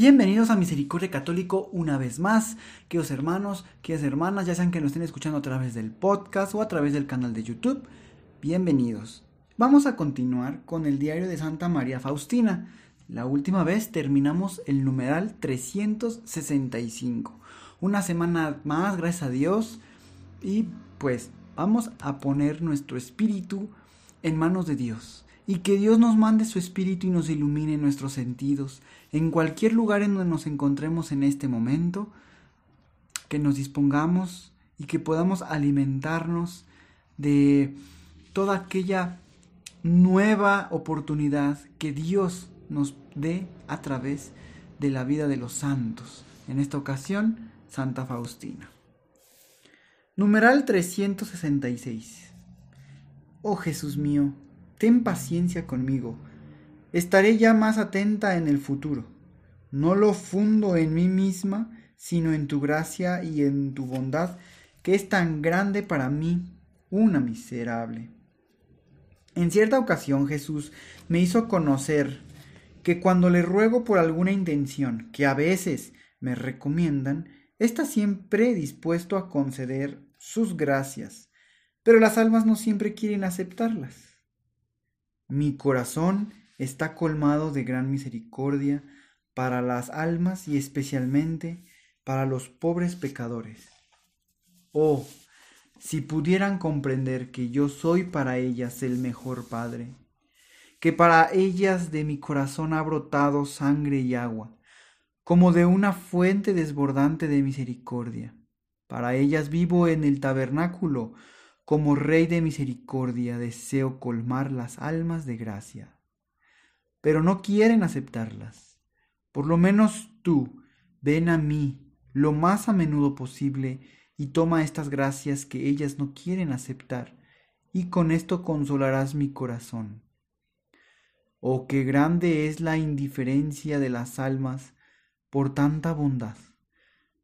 Bienvenidos a Misericordia Católico una vez más, queridos hermanos, queridas hermanas, ya sean que nos estén escuchando a través del podcast o a través del canal de YouTube, bienvenidos. Vamos a continuar con el diario de Santa María Faustina. La última vez terminamos el numeral 365. Una semana más, gracias a Dios. Y pues vamos a poner nuestro espíritu en manos de Dios. Y que Dios nos mande su espíritu y nos ilumine nuestros sentidos. En cualquier lugar en donde nos encontremos en este momento, que nos dispongamos y que podamos alimentarnos de toda aquella nueva oportunidad que Dios nos dé a través de la vida de los santos. En esta ocasión, Santa Faustina. Numeral 366. Oh Jesús mío, ten paciencia conmigo. Estaré ya más atenta en el futuro. No lo fundo en mí misma, sino en tu gracia y en tu bondad, que es tan grande para mí, una miserable. En cierta ocasión Jesús me hizo conocer que cuando le ruego por alguna intención que a veces me recomiendan, está siempre dispuesto a conceder sus gracias, pero las almas no siempre quieren aceptarlas. Mi corazón está colmado de gran misericordia para las almas y especialmente para los pobres pecadores. Oh, si pudieran comprender que yo soy para ellas el mejor Padre, que para ellas de mi corazón ha brotado sangre y agua, como de una fuente desbordante de misericordia. Para ellas vivo en el tabernáculo, como Rey de misericordia deseo colmar las almas de gracia. Pero no quieren aceptarlas. Por lo menos tú, ven a mí lo más a menudo posible y toma estas gracias que ellas no quieren aceptar, y con esto consolarás mi corazón. Oh, qué grande es la indiferencia de las almas por tanta bondad,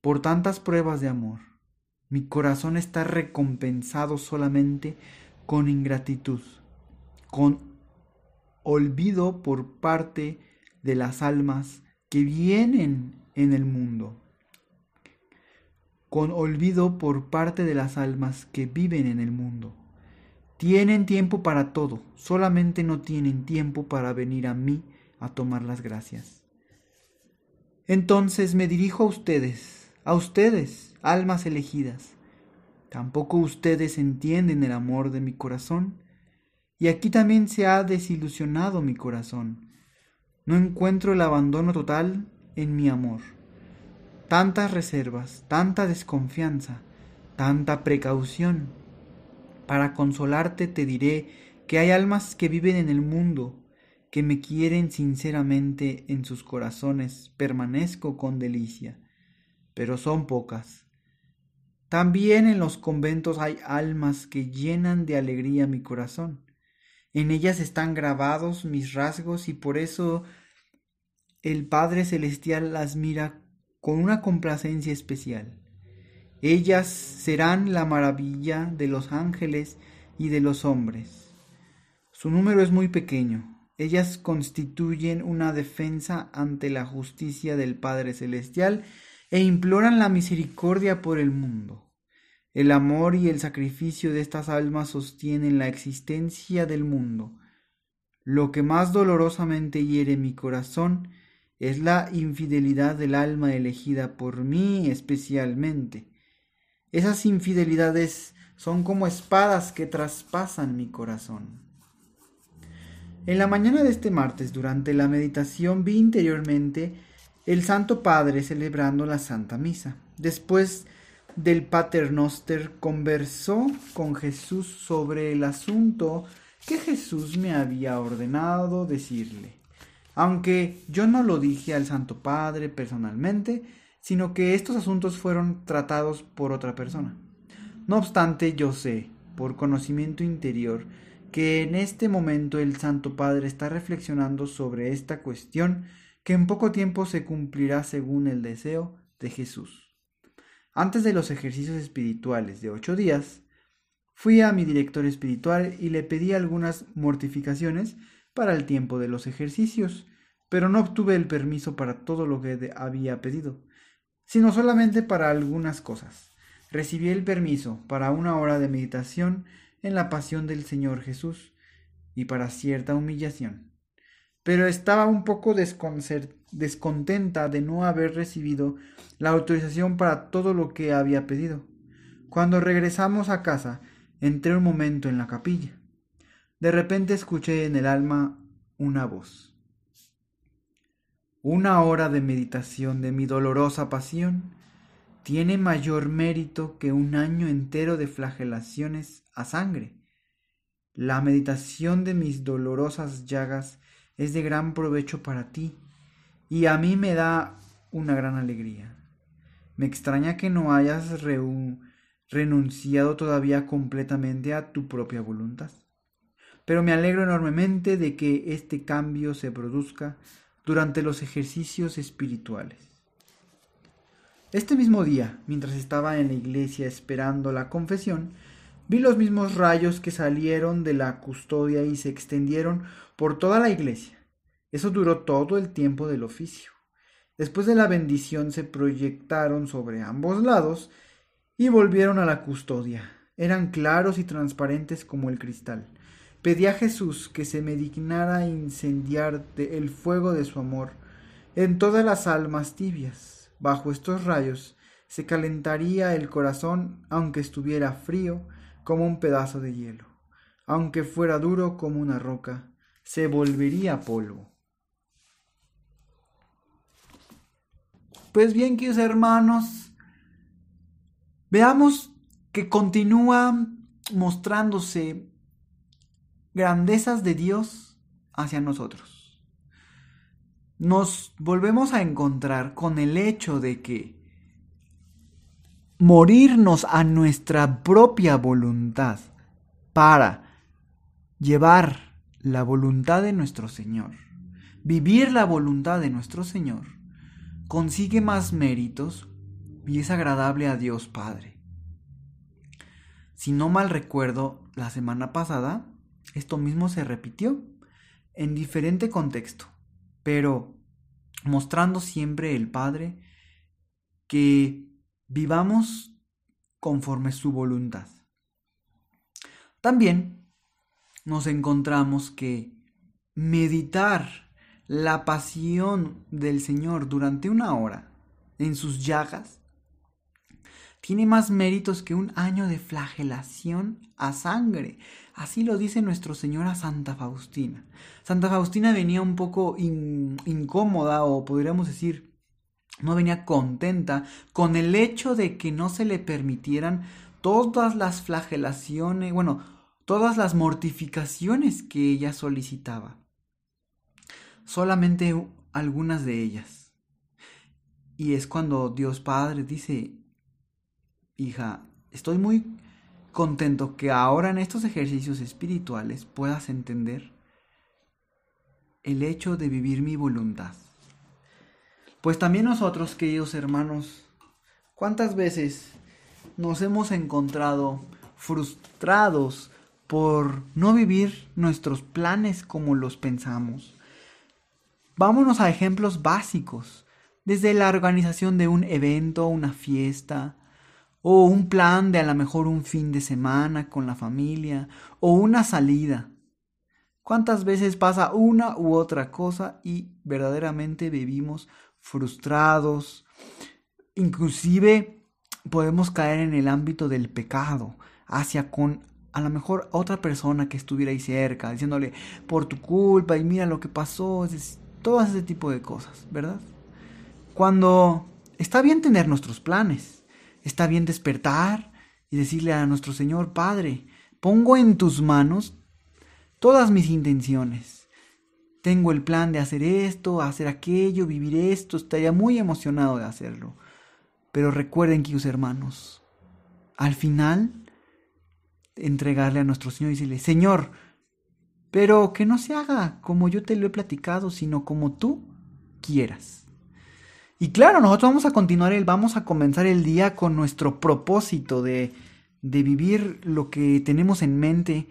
por tantas pruebas de amor. Mi corazón está recompensado solamente con ingratitud, con olvido por parte de las almas que vienen en el mundo con olvido por parte de las almas que viven en el mundo. Tienen tiempo para todo, solamente no tienen tiempo para venir a mí a tomar las gracias. Entonces me dirijo a ustedes, a ustedes, almas elegidas. Tampoco ustedes entienden el amor de mi corazón, y aquí también se ha desilusionado mi corazón. No encuentro el abandono total en mi amor tantas reservas, tanta desconfianza, tanta precaución. Para consolarte te diré que hay almas que viven en el mundo, que me quieren sinceramente en sus corazones, permanezco con delicia, pero son pocas. También en los conventos hay almas que llenan de alegría mi corazón. En ellas están grabados mis rasgos y por eso el Padre Celestial las mira con una complacencia especial. Ellas serán la maravilla de los ángeles y de los hombres. Su número es muy pequeño. Ellas constituyen una defensa ante la justicia del Padre Celestial e imploran la misericordia por el mundo. El amor y el sacrificio de estas almas sostienen la existencia del mundo. Lo que más dolorosamente hiere mi corazón es la infidelidad del alma elegida por mí especialmente. Esas infidelidades son como espadas que traspasan mi corazón. En la mañana de este martes, durante la meditación, vi interiormente el Santo Padre celebrando la Santa Misa. Después del Pater Noster conversó con Jesús sobre el asunto que Jesús me había ordenado decirle, aunque yo no lo dije al Santo Padre personalmente, sino que estos asuntos fueron tratados por otra persona. No obstante, yo sé, por conocimiento interior, que en este momento el Santo Padre está reflexionando sobre esta cuestión que en poco tiempo se cumplirá según el deseo de Jesús. Antes de los ejercicios espirituales de ocho días, fui a mi director espiritual y le pedí algunas mortificaciones para el tiempo de los ejercicios, pero no obtuve el permiso para todo lo que había pedido, sino solamente para algunas cosas. Recibí el permiso para una hora de meditación en la pasión del Señor Jesús y para cierta humillación. Pero estaba un poco descontenta de no haber recibido la autorización para todo lo que había pedido. Cuando regresamos a casa, entré un momento en la capilla. De repente escuché en el alma una voz. Una hora de meditación de mi dolorosa pasión tiene mayor mérito que un año entero de flagelaciones a sangre. La meditación de mis dolorosas llagas es de gran provecho para ti y a mí me da una gran alegría. Me extraña que no hayas renunciado todavía completamente a tu propia voluntad. Pero me alegro enormemente de que este cambio se produzca durante los ejercicios espirituales. Este mismo día, mientras estaba en la iglesia esperando la confesión, vi los mismos rayos que salieron de la custodia y se extendieron por toda la iglesia. Eso duró todo el tiempo del oficio. Después de la bendición se proyectaron sobre ambos lados y volvieron a la custodia. Eran claros y transparentes como el cristal. Pedí a Jesús que se me dignara incendiar el fuego de su amor en todas las almas tibias Bajo estos rayos se calentaría el corazón aunque estuviera frío como un pedazo de hielo, aunque fuera duro como una roca, se volvería polvo. Pues bien, queridos hermanos, veamos que continúan mostrándose grandezas de Dios hacia nosotros nos volvemos a encontrar con el hecho de que morirnos a nuestra propia voluntad para llevar la voluntad de nuestro Señor, vivir la voluntad de nuestro Señor, consigue más méritos y es agradable a Dios Padre. Si no mal recuerdo, la semana pasada esto mismo se repitió en diferente contexto pero mostrando siempre el Padre que vivamos conforme su voluntad. También nos encontramos que meditar la pasión del Señor durante una hora en sus llagas tiene más méritos que un año de flagelación a sangre. Así lo dice nuestro Señor Santa Faustina. Santa Faustina venía un poco incómoda o podríamos decir no venía contenta con el hecho de que no se le permitieran todas las flagelaciones, bueno, todas las mortificaciones que ella solicitaba. Solamente algunas de ellas. Y es cuando Dios Padre dice, hija, estoy muy contento que ahora en estos ejercicios espirituales puedas entender el hecho de vivir mi voluntad. Pues también nosotros, queridos hermanos, ¿cuántas veces nos hemos encontrado frustrados por no vivir nuestros planes como los pensamos? Vámonos a ejemplos básicos, desde la organización de un evento, una fiesta, o un plan de a lo mejor un fin de semana con la familia, o una salida. ¿Cuántas veces pasa una u otra cosa y verdaderamente vivimos frustrados? Inclusive podemos caer en el ámbito del pecado, hacia con a lo mejor otra persona que estuviera ahí cerca, diciéndole por tu culpa y mira lo que pasó, todo ese tipo de cosas, ¿verdad? Cuando está bien tener nuestros planes, Está bien despertar y decirle a nuestro Señor, Padre, pongo en tus manos todas mis intenciones. Tengo el plan de hacer esto, hacer aquello, vivir esto, estaría muy emocionado de hacerlo. Pero recuerden, queridos hermanos, al final, entregarle a nuestro Señor y decirle, Señor, pero que no se haga como yo te lo he platicado, sino como tú quieras. Y claro, nosotros vamos a continuar, el, vamos a comenzar el día con nuestro propósito de, de vivir lo que tenemos en mente,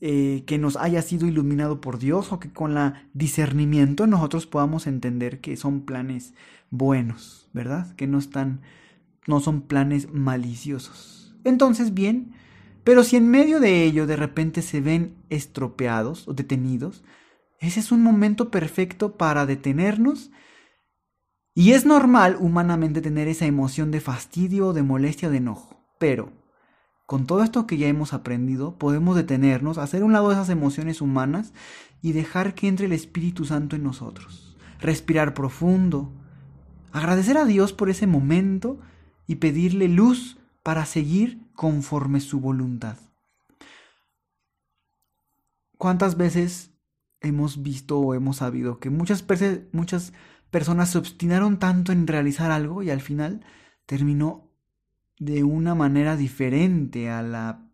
eh, que nos haya sido iluminado por Dios o que con la discernimiento nosotros podamos entender que son planes buenos, ¿verdad? Que no están, no son planes maliciosos. Entonces, bien, pero si en medio de ello de repente se ven estropeados o detenidos, ese es un momento perfecto para detenernos. Y es normal humanamente tener esa emoción de fastidio, de molestia, de enojo. Pero, con todo esto que ya hemos aprendido, podemos detenernos, hacer un lado de esas emociones humanas y dejar que entre el Espíritu Santo en nosotros. Respirar profundo, agradecer a Dios por ese momento y pedirle luz para seguir conforme su voluntad. ¿Cuántas veces hemos visto o hemos sabido que muchas, muchas personas se obstinaron tanto en realizar algo y al final terminó de una manera diferente a la,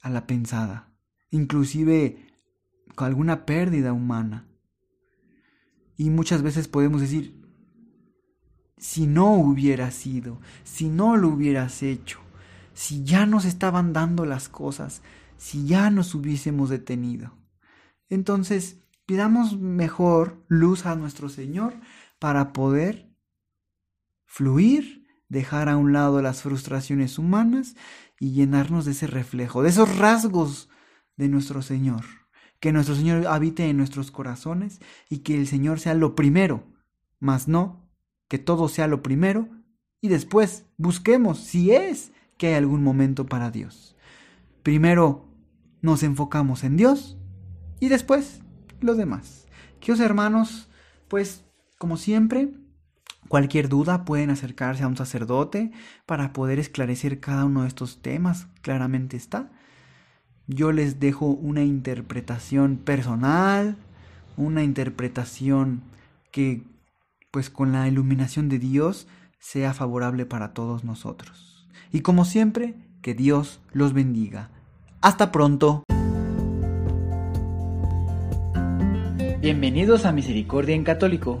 a la pensada, inclusive con alguna pérdida humana. Y muchas veces podemos decir, si no hubiera sido, si no lo hubieras hecho, si ya nos estaban dando las cosas, si ya nos hubiésemos detenido. Entonces, pidamos mejor luz a nuestro Señor para poder fluir, dejar a un lado las frustraciones humanas y llenarnos de ese reflejo, de esos rasgos de nuestro Señor. Que nuestro Señor habite en nuestros corazones y que el Señor sea lo primero, mas no que todo sea lo primero y después busquemos si es que hay algún momento para Dios. Primero nos enfocamos en Dios y después los demás. Queridos hermanos, pues como siempre, cualquier duda pueden acercarse a un sacerdote para poder esclarecer cada uno de estos temas, claramente está. Yo les dejo una interpretación personal, una interpretación que pues con la iluminación de Dios sea favorable para todos nosotros. Y como siempre, que Dios los bendiga. Hasta pronto. Bienvenidos a Misericordia en Católico.